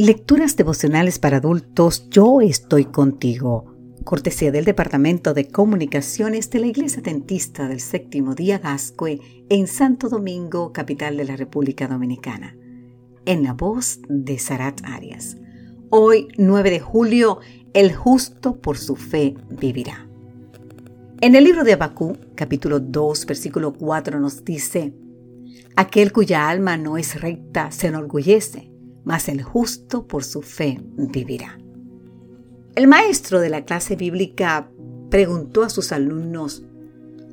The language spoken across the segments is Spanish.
Lecturas devocionales para adultos, yo estoy contigo. Cortesía del Departamento de Comunicaciones de la Iglesia Dentista del Séptimo Día Gascue en Santo Domingo, capital de la República Dominicana. En la voz de Sarat Arias. Hoy, 9 de julio, el justo por su fe vivirá. En el libro de Abacú, capítulo 2, versículo 4 nos dice, Aquel cuya alma no es recta se enorgullece mas el justo por su fe vivirá. El maestro de la clase bíblica preguntó a sus alumnos,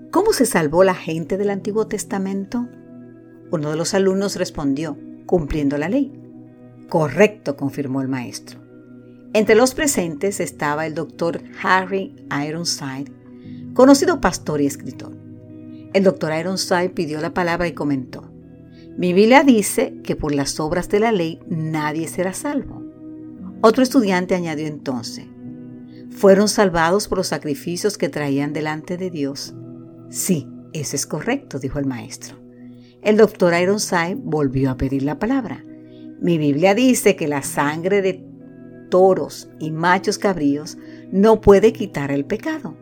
¿cómo se salvó la gente del Antiguo Testamento? Uno de los alumnos respondió, cumpliendo la ley. Correcto, confirmó el maestro. Entre los presentes estaba el doctor Harry Ironside, conocido pastor y escritor. El doctor Ironside pidió la palabra y comentó, mi Biblia dice que por las obras de la ley nadie será salvo. Otro estudiante añadió entonces, fueron salvados por los sacrificios que traían delante de Dios. Sí, eso es correcto, dijo el maestro. El doctor Ironside volvió a pedir la palabra. Mi Biblia dice que la sangre de toros y machos cabríos no puede quitar el pecado.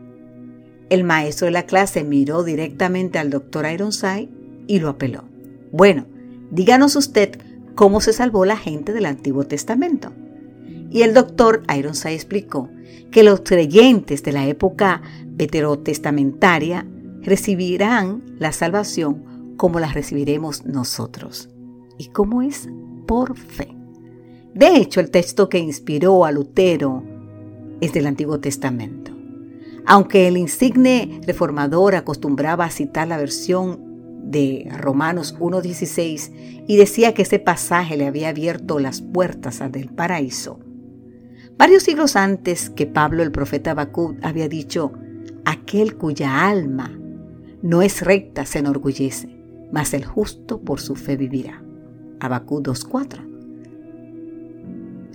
El maestro de la clase miró directamente al doctor Ironside y lo apeló. Bueno, díganos usted cómo se salvó la gente del Antiguo Testamento. Y el doctor Ironside explicó que los creyentes de la época veterotestamentaria recibirán la salvación como la recibiremos nosotros. ¿Y cómo es? Por fe. De hecho, el texto que inspiró a Lutero es del Antiguo Testamento. Aunque el insigne reformador acostumbraba a citar la versión de Romanos 1.16 y decía que ese pasaje le había abierto las puertas del paraíso. Varios siglos antes que Pablo el profeta Habacuc había dicho, aquel cuya alma no es recta se enorgullece, mas el justo por su fe vivirá. Habacuc 2.4.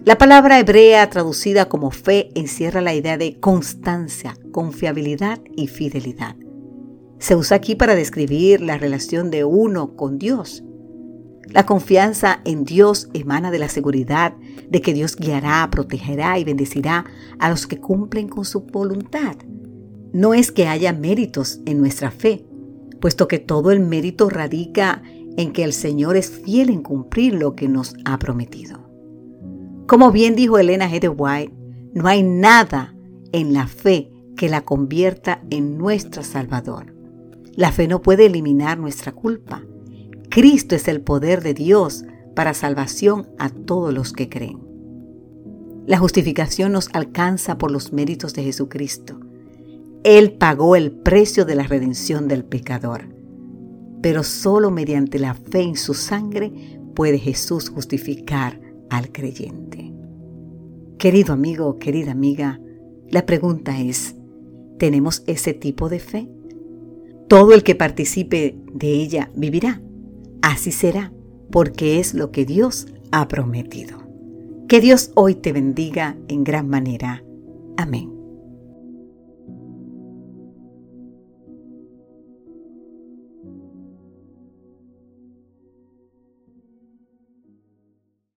La palabra hebrea traducida como fe encierra la idea de constancia, confiabilidad y fidelidad. Se usa aquí para describir la relación de uno con Dios. La confianza en Dios emana de la seguridad de que Dios guiará, protegerá y bendecirá a los que cumplen con su voluntad. No es que haya méritos en nuestra fe, puesto que todo el mérito radica en que el Señor es fiel en cumplir lo que nos ha prometido. Como bien dijo Elena G. de White, no hay nada en la fe que la convierta en nuestro Salvador. La fe no puede eliminar nuestra culpa. Cristo es el poder de Dios para salvación a todos los que creen. La justificación nos alcanza por los méritos de Jesucristo. Él pagó el precio de la redención del pecador. Pero solo mediante la fe en su sangre puede Jesús justificar al creyente. Querido amigo, querida amiga, la pregunta es, ¿tenemos ese tipo de fe? Todo el que participe de ella vivirá. Así será, porque es lo que Dios ha prometido. Que Dios hoy te bendiga en gran manera. Amén.